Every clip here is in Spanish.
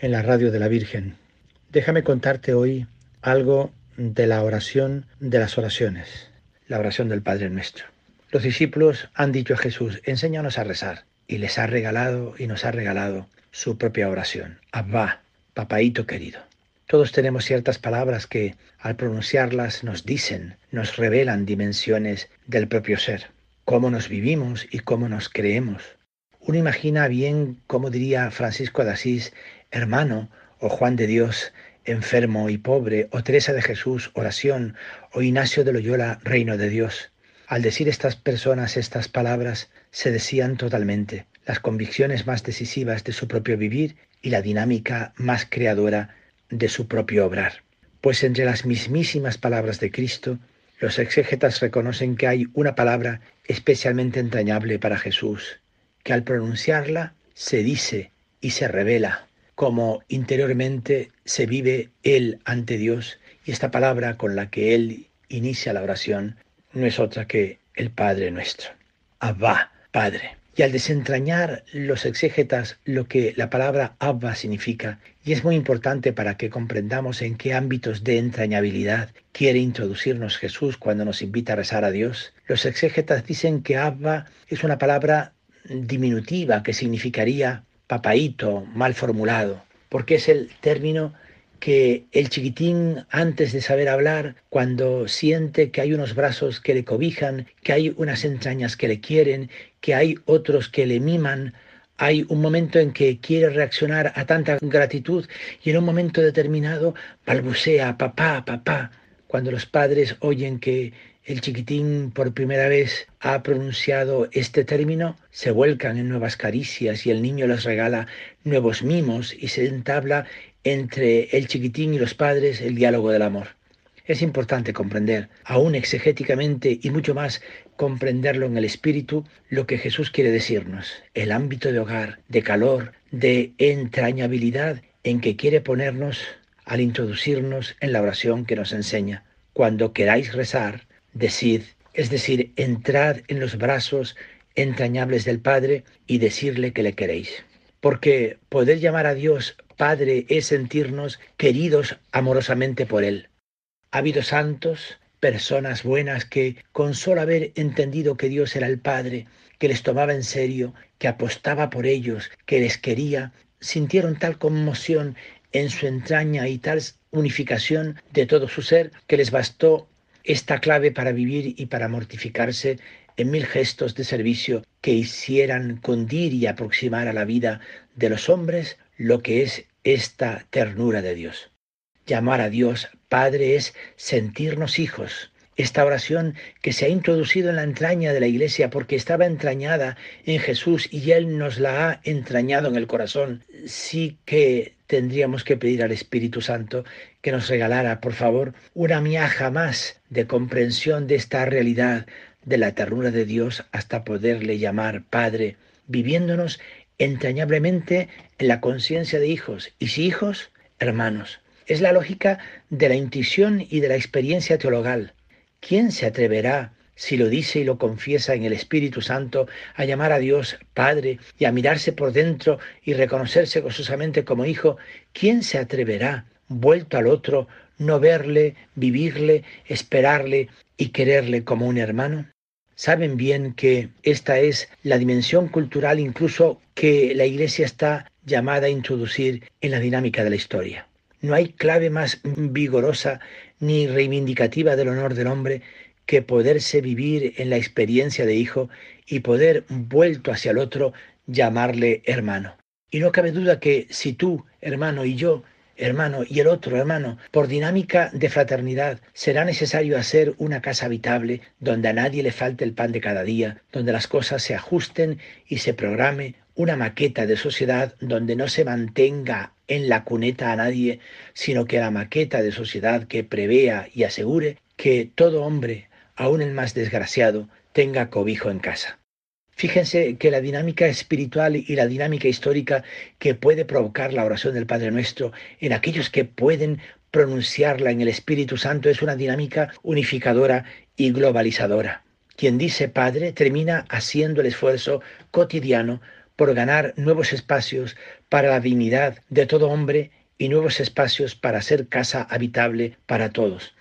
en la radio de la Virgen. Déjame contarte hoy algo de la oración de las oraciones, la oración del Padre Nuestro. Los discípulos han dicho a Jesús, enséñanos a rezar, y les ha regalado y nos ha regalado su propia oración. Abba, papaíto querido. Todos tenemos ciertas palabras que al pronunciarlas nos dicen, nos revelan dimensiones del propio ser, cómo nos vivimos y cómo nos creemos. Uno imagina bien, como diría Francisco de Asís, hermano, o Juan de Dios, enfermo y pobre, o Teresa de Jesús, oración, o Ignacio de Loyola, reino de Dios. Al decir estas personas estas palabras, se decían totalmente las convicciones más decisivas de su propio vivir y la dinámica más creadora de su propio obrar. Pues entre las mismísimas palabras de Cristo, los exégetas reconocen que hay una palabra especialmente entrañable para Jesús, que al pronunciarla se dice y se revela como interiormente se vive Él ante Dios y esta palabra con la que Él inicia la oración no es otra que el Padre nuestro. Abba, Padre. Y al desentrañar los exégetas lo que la palabra Abba significa, y es muy importante para que comprendamos en qué ámbitos de entrañabilidad quiere introducirnos Jesús cuando nos invita a rezar a Dios, los exégetas dicen que Abba es una palabra diminutiva que significaría papaíto mal formulado, porque es el término que el chiquitín antes de saber hablar, cuando siente que hay unos brazos que le cobijan, que hay unas entrañas que le quieren, que hay otros que le miman, hay un momento en que quiere reaccionar a tanta gratitud y en un momento determinado balbucea papá, papá. Cuando los padres oyen que el chiquitín por primera vez ha pronunciado este término, se vuelcan en nuevas caricias y el niño les regala nuevos mimos y se entabla entre el chiquitín y los padres el diálogo del amor. Es importante comprender, aún exegéticamente y mucho más comprenderlo en el espíritu, lo que Jesús quiere decirnos, el ámbito de hogar, de calor, de entrañabilidad en que quiere ponernos al introducirnos en la oración que nos enseña. Cuando queráis rezar, decid, es decir, entrad en los brazos entrañables del Padre y decirle que le queréis. Porque poder llamar a Dios Padre es sentirnos queridos amorosamente por Él. Ha habido santos, personas buenas que, con solo haber entendido que Dios era el Padre, que les tomaba en serio, que apostaba por ellos, que les quería, sintieron tal conmoción en su entraña y tal unificación de todo su ser que les bastó esta clave para vivir y para mortificarse en mil gestos de servicio que hicieran condir y aproximar a la vida de los hombres lo que es esta ternura de Dios. Llamar a Dios Padre es sentirnos hijos. Esta oración que se ha introducido en la entraña de la iglesia porque estaba entrañada en Jesús y Él nos la ha entrañado en el corazón, sí que tendríamos que pedir al Espíritu Santo que nos regalara, por favor, una miaja más de comprensión de esta realidad de la ternura de Dios hasta poderle llamar Padre, viviéndonos entrañablemente en la conciencia de hijos y si hijos, hermanos. Es la lógica de la intuición y de la experiencia teologal. ¿Quién se atreverá si lo dice y lo confiesa en el Espíritu Santo, a llamar a Dios Padre y a mirarse por dentro y reconocerse gozosamente como hijo, ¿quién se atreverá, vuelto al otro, no verle, vivirle, esperarle y quererle como un hermano? Saben bien que esta es la dimensión cultural incluso que la Iglesia está llamada a introducir en la dinámica de la historia. No hay clave más vigorosa ni reivindicativa del honor del hombre que poderse vivir en la experiencia de hijo y poder, vuelto hacia el otro, llamarle hermano. Y no cabe duda que si tú, hermano, y yo hermano, y el otro, hermano. Por dinámica de fraternidad, será necesario hacer una casa habitable donde a nadie le falte el pan de cada día, donde las cosas se ajusten y se programe una maqueta de sociedad donde no se mantenga en la cuneta a nadie, sino que la maqueta de sociedad que prevea y asegure que todo hombre, aun el más desgraciado, tenga cobijo en casa. Fíjense que la dinámica espiritual y la dinámica histórica que puede provocar la oración del Padre Nuestro en aquellos que pueden pronunciarla en el Espíritu Santo es una dinámica unificadora y globalizadora. Quien dice Padre termina haciendo el esfuerzo cotidiano por ganar nuevos espacios para la dignidad de todo hombre y nuevos espacios para ser casa habitable para todos.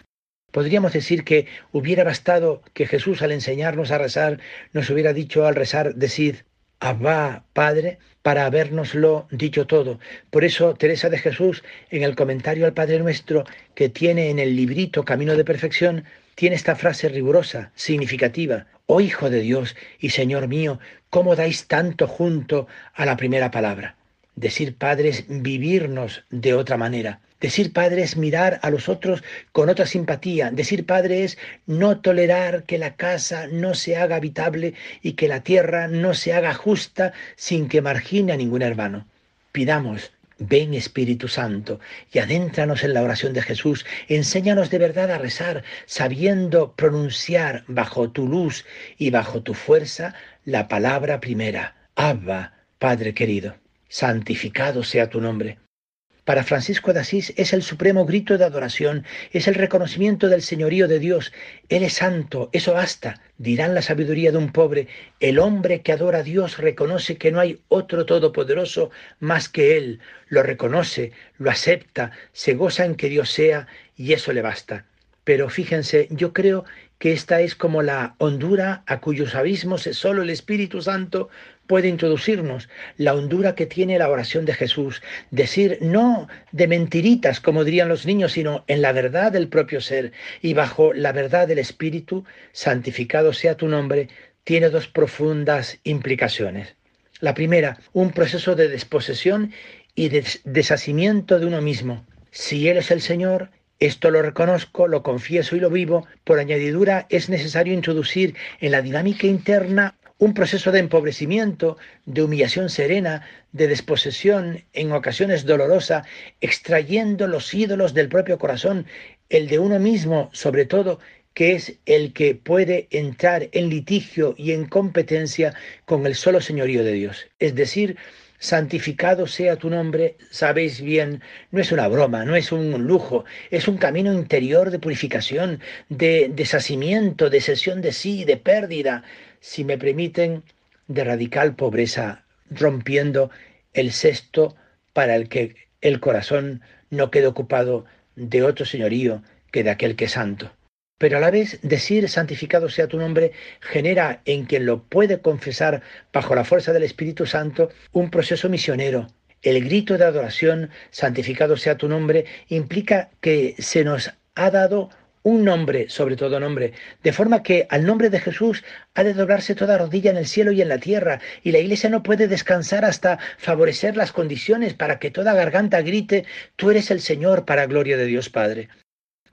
Podríamos decir que hubiera bastado que Jesús al enseñarnos a rezar nos hubiera dicho al rezar, decid, Abba, Padre, para habernoslo dicho todo. Por eso Teresa de Jesús, en el comentario al Padre Nuestro que tiene en el librito Camino de Perfección, tiene esta frase rigurosa, significativa. Oh Hijo de Dios y Señor mío, ¿cómo dais tanto junto a la primera palabra? Decir Padre es vivirnos de otra manera. Decir Padre es mirar a los otros con otra simpatía. Decir Padre es no tolerar que la casa no se haga habitable y que la tierra no se haga justa sin que margine a ningún hermano. Pidamos Ven Espíritu Santo y adéntranos en la oración de Jesús. Enséñanos de verdad a rezar, sabiendo pronunciar bajo tu luz y bajo tu fuerza la palabra primera. Abba, Padre querido santificado sea tu nombre. Para Francisco de Asís es el supremo grito de adoración, es el reconocimiento del señorío de Dios. Él es santo, eso basta, dirán la sabiduría de un pobre. El hombre que adora a Dios reconoce que no hay otro todopoderoso más que Él. Lo reconoce, lo acepta, se goza en que Dios sea y eso le basta. Pero fíjense, yo creo que esta es como la hondura a cuyos abismos solo el Espíritu Santo puede introducirnos, la hondura que tiene la oración de Jesús, decir no de mentiritas, como dirían los niños, sino en la verdad del propio ser y bajo la verdad del Espíritu, santificado sea tu nombre, tiene dos profundas implicaciones. La primera, un proceso de desposesión y de deshacimiento de uno mismo. Si Él es el Señor, esto lo reconozco, lo confieso y lo vivo. Por añadidura, es necesario introducir en la dinámica interna un proceso de empobrecimiento, de humillación serena, de desposesión, en ocasiones dolorosa, extrayendo los ídolos del propio corazón, el de uno mismo sobre todo, que es el que puede entrar en litigio y en competencia con el solo señorío de Dios. Es decir, santificado sea tu nombre, sabéis bien, no es una broma, no es un lujo, es un camino interior de purificación, de deshacimiento, de sesión de sí, de pérdida, si me permiten, de radical pobreza, rompiendo el cesto para el que el corazón no quede ocupado de otro señorío que de aquel que es santo. Pero a la vez decir santificado sea tu nombre genera en quien lo puede confesar bajo la fuerza del Espíritu Santo un proceso misionero. El grito de adoración, santificado sea tu nombre, implica que se nos ha dado un nombre, sobre todo nombre, de forma que al nombre de Jesús ha de doblarse toda rodilla en el cielo y en la tierra, y la iglesia no puede descansar hasta favorecer las condiciones para que toda garganta grite, tú eres el Señor para gloria de Dios Padre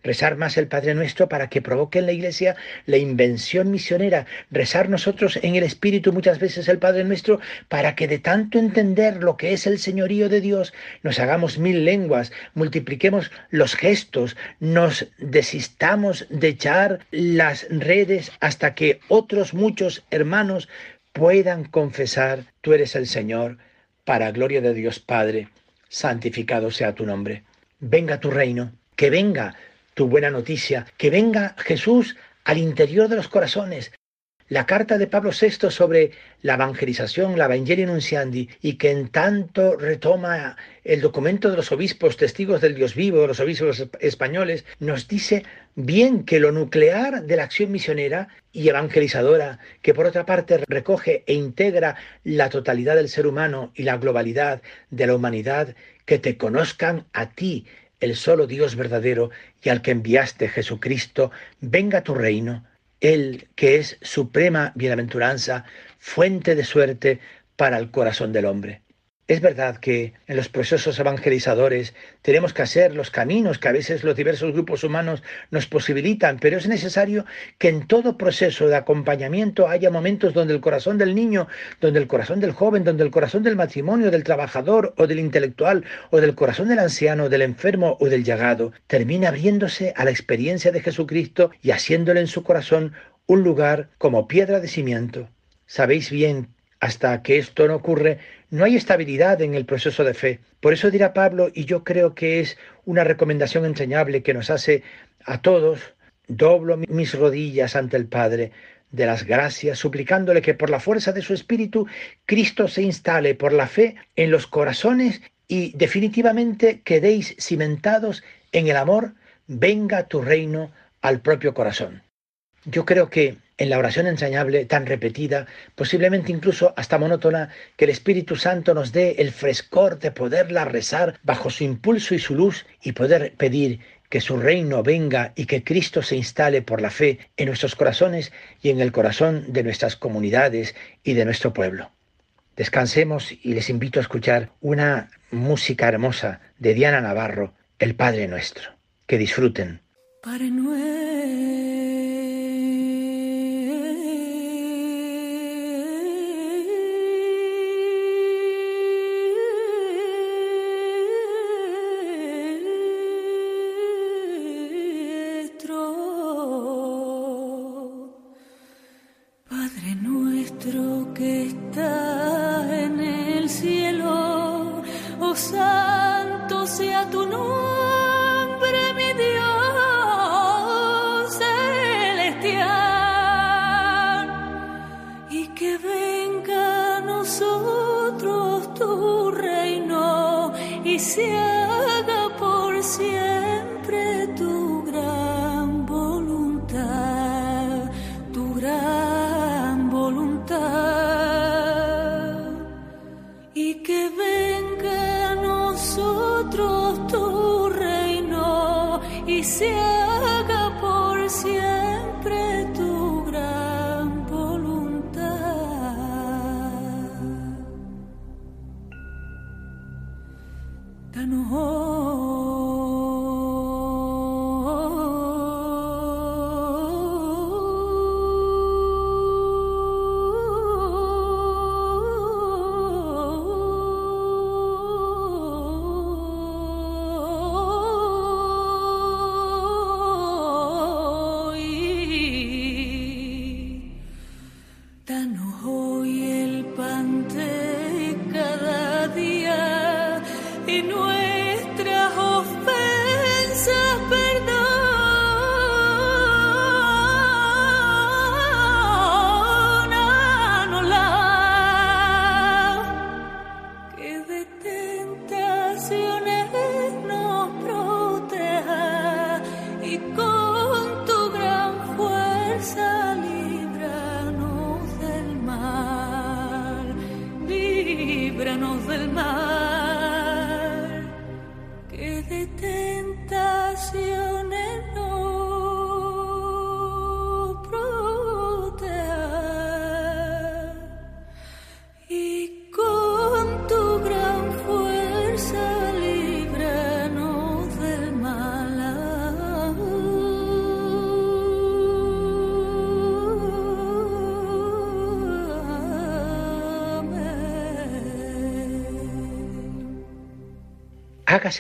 rezar más el Padre Nuestro para que provoque en la Iglesia la invención misionera, rezar nosotros en el Espíritu muchas veces el Padre Nuestro para que de tanto entender lo que es el señorío de Dios, nos hagamos mil lenguas, multipliquemos los gestos, nos desistamos de echar las redes hasta que otros muchos hermanos puedan confesar, tú eres el Señor, para gloria de Dios Padre, santificado sea tu nombre. Venga tu reino, que venga tu buena noticia, que venga Jesús al interior de los corazones. La carta de Pablo VI sobre la evangelización, la Evangelii Nunciandi, y que en tanto retoma el documento de los obispos testigos del Dios vivo, los obispos españoles, nos dice bien que lo nuclear de la acción misionera y evangelizadora, que por otra parte recoge e integra la totalidad del ser humano y la globalidad de la humanidad, que te conozcan a ti, el solo Dios verdadero y al que enviaste Jesucristo, venga tu reino, Él que es suprema bienaventuranza, fuente de suerte para el corazón del hombre. Es verdad que en los procesos evangelizadores tenemos que hacer los caminos que a veces los diversos grupos humanos nos posibilitan, pero es necesario que en todo proceso de acompañamiento haya momentos donde el corazón del niño, donde el corazón del joven, donde el corazón del matrimonio, del trabajador o del intelectual, o del corazón del anciano, del enfermo o del llagado, termine abriéndose a la experiencia de Jesucristo y haciéndole en su corazón un lugar como piedra de cimiento. Sabéis bien hasta que esto no ocurre, no hay estabilidad en el proceso de fe. Por eso dirá Pablo, y yo creo que es una recomendación entrañable que nos hace a todos, doblo mis rodillas ante el Padre de las gracias, suplicándole que por la fuerza de su Espíritu Cristo se instale por la fe en los corazones y definitivamente quedéis cimentados en el amor, venga tu reino al propio corazón. Yo creo que en la oración ensañable tan repetida, posiblemente incluso hasta monótona, que el Espíritu Santo nos dé el frescor de poderla rezar bajo su impulso y su luz y poder pedir que su reino venga y que Cristo se instale por la fe en nuestros corazones y en el corazón de nuestras comunidades y de nuestro pueblo. Descansemos y les invito a escuchar una música hermosa de Diana Navarro, el Padre Nuestro. Que disfruten. Padre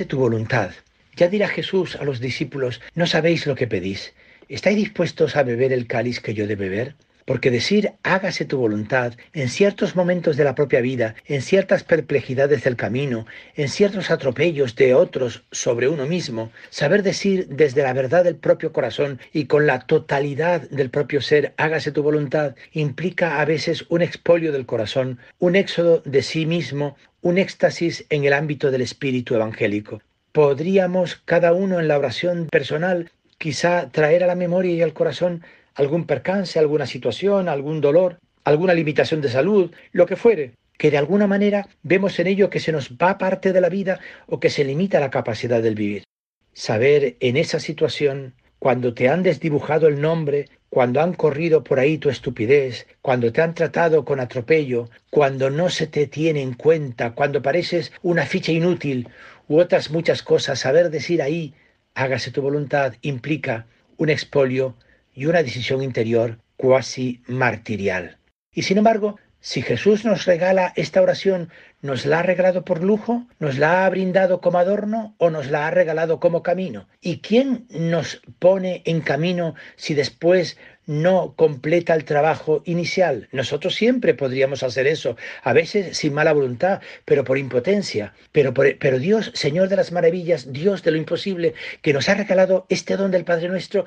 tu voluntad. Ya dirá Jesús a los discípulos, no sabéis lo que pedís. ¿Estáis dispuestos a beber el cáliz que yo de beber? Porque decir hágase tu voluntad en ciertos momentos de la propia vida, en ciertas perplejidades del camino, en ciertos atropellos de otros sobre uno mismo, saber decir desde la verdad del propio corazón y con la totalidad del propio ser hágase tu voluntad, implica a veces un expolio del corazón, un éxodo de sí mismo, un éxtasis en el ámbito del espíritu evangélico. Podríamos cada uno en la oración personal quizá traer a la memoria y al corazón algún percance, alguna situación, algún dolor, alguna limitación de salud, lo que fuere, que de alguna manera vemos en ello que se nos va parte de la vida o que se limita la capacidad del vivir. Saber en esa situación, cuando te han desdibujado el nombre, cuando han corrido por ahí tu estupidez, cuando te han tratado con atropello, cuando no se te tiene en cuenta, cuando pareces una ficha inútil u otras muchas cosas, saber decir ahí, hágase tu voluntad, implica un expolio y una decisión interior cuasi martirial. Y sin embargo, si Jesús nos regala esta oración, ¿nos la ha regalado por lujo? ¿Nos la ha brindado como adorno o nos la ha regalado como camino? ¿Y quién nos pone en camino si después no completa el trabajo inicial? Nosotros siempre podríamos hacer eso, a veces sin mala voluntad, pero por impotencia. Pero, pero Dios, Señor de las maravillas, Dios de lo imposible, que nos ha regalado este don del Padre nuestro,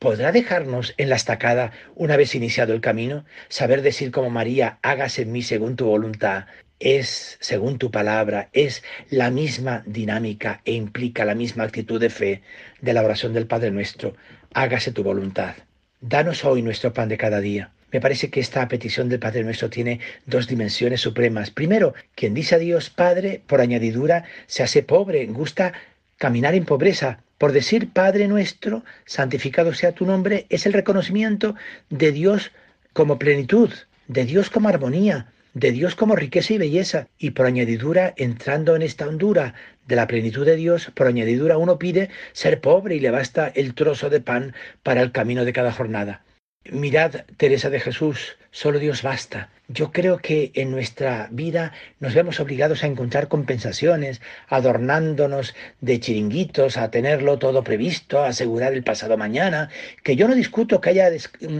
¿Podrá dejarnos en la estacada una vez iniciado el camino? Saber decir como María, hágase en mí según tu voluntad, es, según tu palabra, es la misma dinámica e implica la misma actitud de fe de la oración del Padre nuestro. Hágase tu voluntad. Danos hoy nuestro pan de cada día. Me parece que esta petición del Padre nuestro tiene dos dimensiones supremas. Primero, quien dice a Dios Padre, por añadidura, se hace pobre, gusta caminar en pobreza, por decir Padre nuestro, santificado sea tu nombre, es el reconocimiento de Dios como plenitud, de Dios como armonía, de Dios como riqueza y belleza. Y por añadidura, entrando en esta hondura de la plenitud de Dios, por añadidura uno pide ser pobre y le basta el trozo de pan para el camino de cada jornada. Mirad, Teresa de Jesús, solo Dios basta. Yo creo que en nuestra vida nos vemos obligados a encontrar compensaciones, adornándonos de chiringuitos, a tenerlo todo previsto, a asegurar el pasado mañana, que yo no discuto que haya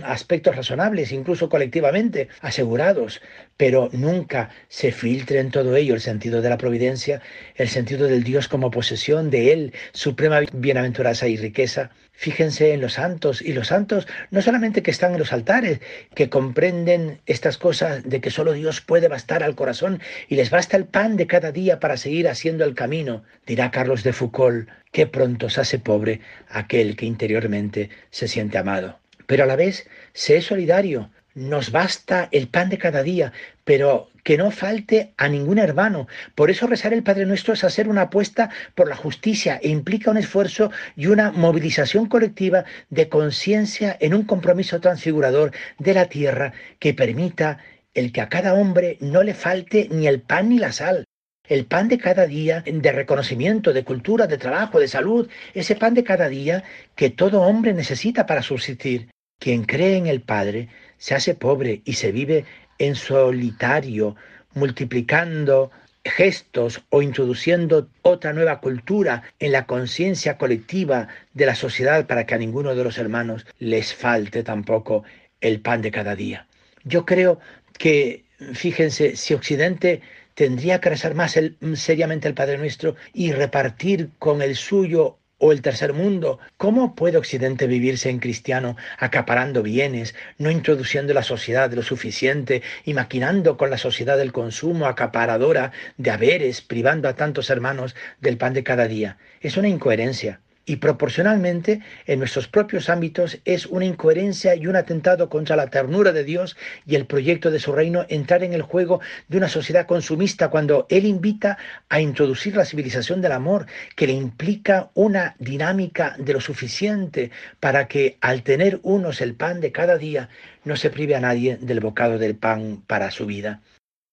aspectos razonables, incluso colectivamente asegurados, pero nunca se filtre en todo ello el sentido de la providencia, el sentido del Dios como posesión de Él, suprema bienaventuranza y riqueza. Fíjense en los santos, y los santos no solamente que están en los altares, que comprenden estas cosas de que solo Dios puede bastar al corazón y les basta el pan de cada día para seguir haciendo el camino, dirá Carlos de Foucault, qué pronto se hace pobre aquel que interiormente se siente amado. Pero a la vez es solidario, nos basta el pan de cada día, pero que no falte a ningún hermano. Por eso rezar el Padre Nuestro es hacer una apuesta por la justicia e implica un esfuerzo y una movilización colectiva de conciencia en un compromiso transfigurador de la tierra que permita el que a cada hombre no le falte ni el pan ni la sal. El pan de cada día, de reconocimiento, de cultura, de trabajo, de salud, ese pan de cada día que todo hombre necesita para subsistir. Quien cree en el Padre se hace pobre y se vive en solitario, multiplicando gestos o introduciendo otra nueva cultura en la conciencia colectiva de la sociedad para que a ninguno de los hermanos les falte tampoco el pan de cada día. Yo creo que, fíjense, si Occidente tendría que rezar más seriamente el Padre Nuestro y repartir con el suyo o el tercer mundo. ¿Cómo puede Occidente vivirse en cristiano acaparando bienes, no introduciendo la sociedad lo suficiente y maquinando con la sociedad del consumo acaparadora de haberes, privando a tantos hermanos del pan de cada día? Es una incoherencia y proporcionalmente en nuestros propios ámbitos es una incoherencia y un atentado contra la ternura de Dios y el proyecto de su reino entrar en el juego de una sociedad consumista cuando Él invita a introducir la civilización del amor que le implica una dinámica de lo suficiente para que al tener unos el pan de cada día no se prive a nadie del bocado del pan para su vida.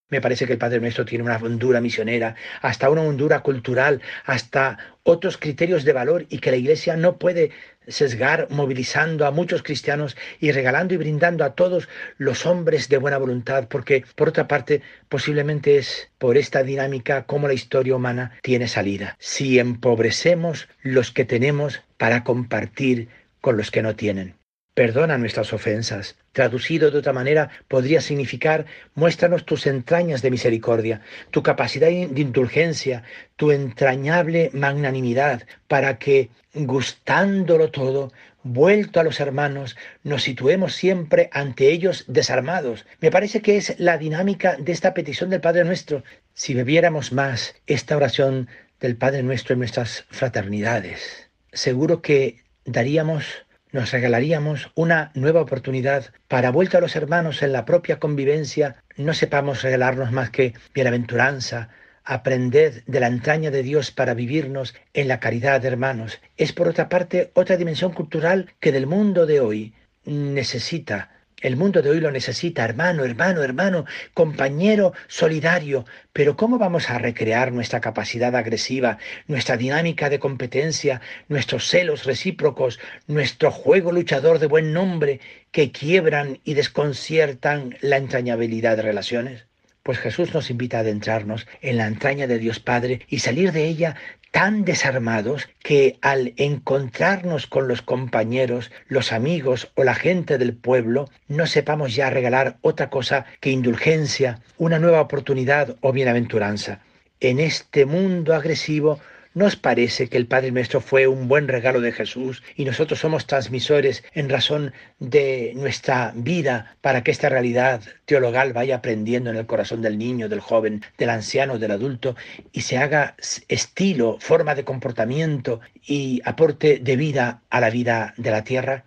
Me parece que el Padre Nuestro tiene una hondura misionera, hasta una hondura cultural, hasta otros criterios de valor y que la Iglesia no puede sesgar movilizando a muchos cristianos y regalando y brindando a todos los hombres de buena voluntad, porque por otra parte posiblemente es por esta dinámica como la historia humana tiene salida. Si empobrecemos los que tenemos para compartir con los que no tienen. Perdona nuestras ofensas. Traducido de otra manera, podría significar, muéstranos tus entrañas de misericordia, tu capacidad de indulgencia, tu entrañable magnanimidad, para que, gustándolo todo, vuelto a los hermanos, nos situemos siempre ante ellos desarmados. Me parece que es la dinámica de esta petición del Padre nuestro. Si bebiéramos más esta oración del Padre nuestro en nuestras fraternidades, seguro que daríamos nos regalaríamos una nueva oportunidad para vuelta a los hermanos en la propia convivencia, no sepamos regalarnos más que bienaventuranza, aprended de la entraña de Dios para vivirnos en la caridad, hermanos. Es por otra parte otra dimensión cultural que del mundo de hoy necesita el mundo de hoy lo necesita, hermano, hermano, hermano, compañero solidario. Pero ¿cómo vamos a recrear nuestra capacidad agresiva, nuestra dinámica de competencia, nuestros celos recíprocos, nuestro juego luchador de buen nombre que quiebran y desconciertan la entrañabilidad de relaciones? Pues Jesús nos invita a adentrarnos en la entraña de Dios Padre y salir de ella tan desarmados que al encontrarnos con los compañeros, los amigos o la gente del pueblo, no sepamos ya regalar otra cosa que indulgencia, una nueva oportunidad o bienaventuranza. En este mundo agresivo ¿Nos parece que el Padre Nuestro fue un buen regalo de Jesús y nosotros somos transmisores en razón de nuestra vida para que esta realidad teologal vaya aprendiendo en el corazón del niño, del joven, del anciano, del adulto y se haga estilo, forma de comportamiento y aporte de vida a la vida de la tierra?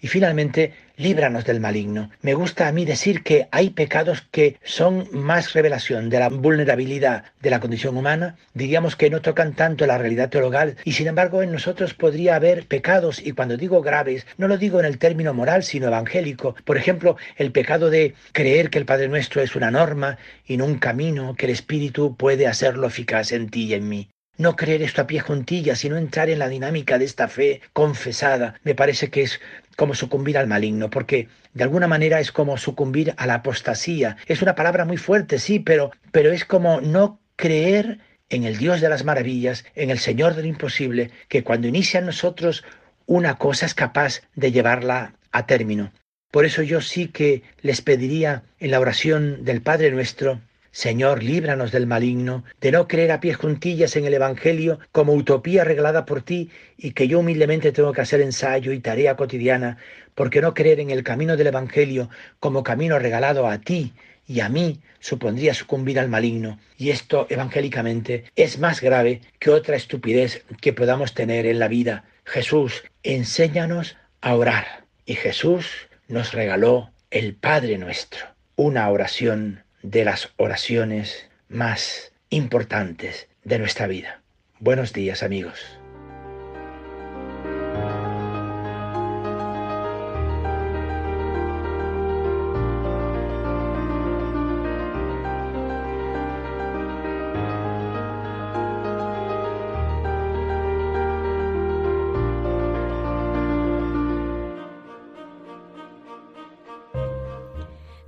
Y finalmente, líbranos del maligno. Me gusta a mí decir que hay pecados que son más revelación de la vulnerabilidad de la condición humana, diríamos que no tocan tanto la realidad teologal, y sin embargo en nosotros podría haber pecados, y cuando digo graves, no lo digo en el término moral, sino evangélico. Por ejemplo, el pecado de creer que el Padre Nuestro es una norma y no un camino, que el Espíritu puede hacerlo eficaz en ti y en mí. No creer esto a pie juntillas, sino entrar en la dinámica de esta fe confesada, me parece que es como sucumbir al maligno, porque de alguna manera es como sucumbir a la apostasía. Es una palabra muy fuerte, sí, pero, pero es como no creer en el Dios de las maravillas, en el Señor del imposible, que cuando inicia en nosotros una cosa es capaz de llevarla a término. Por eso yo sí que les pediría en la oración del Padre nuestro Señor, líbranos del maligno, de no creer a pies juntillas en el Evangelio como utopía regalada por ti y que yo humildemente tengo que hacer ensayo y tarea cotidiana, porque no creer en el camino del Evangelio como camino regalado a ti y a mí supondría sucumbir al maligno, y esto evangélicamente es más grave que otra estupidez que podamos tener en la vida. Jesús, enséñanos a orar, y Jesús nos regaló el Padre nuestro, una oración de las oraciones más importantes de nuestra vida. Buenos días amigos.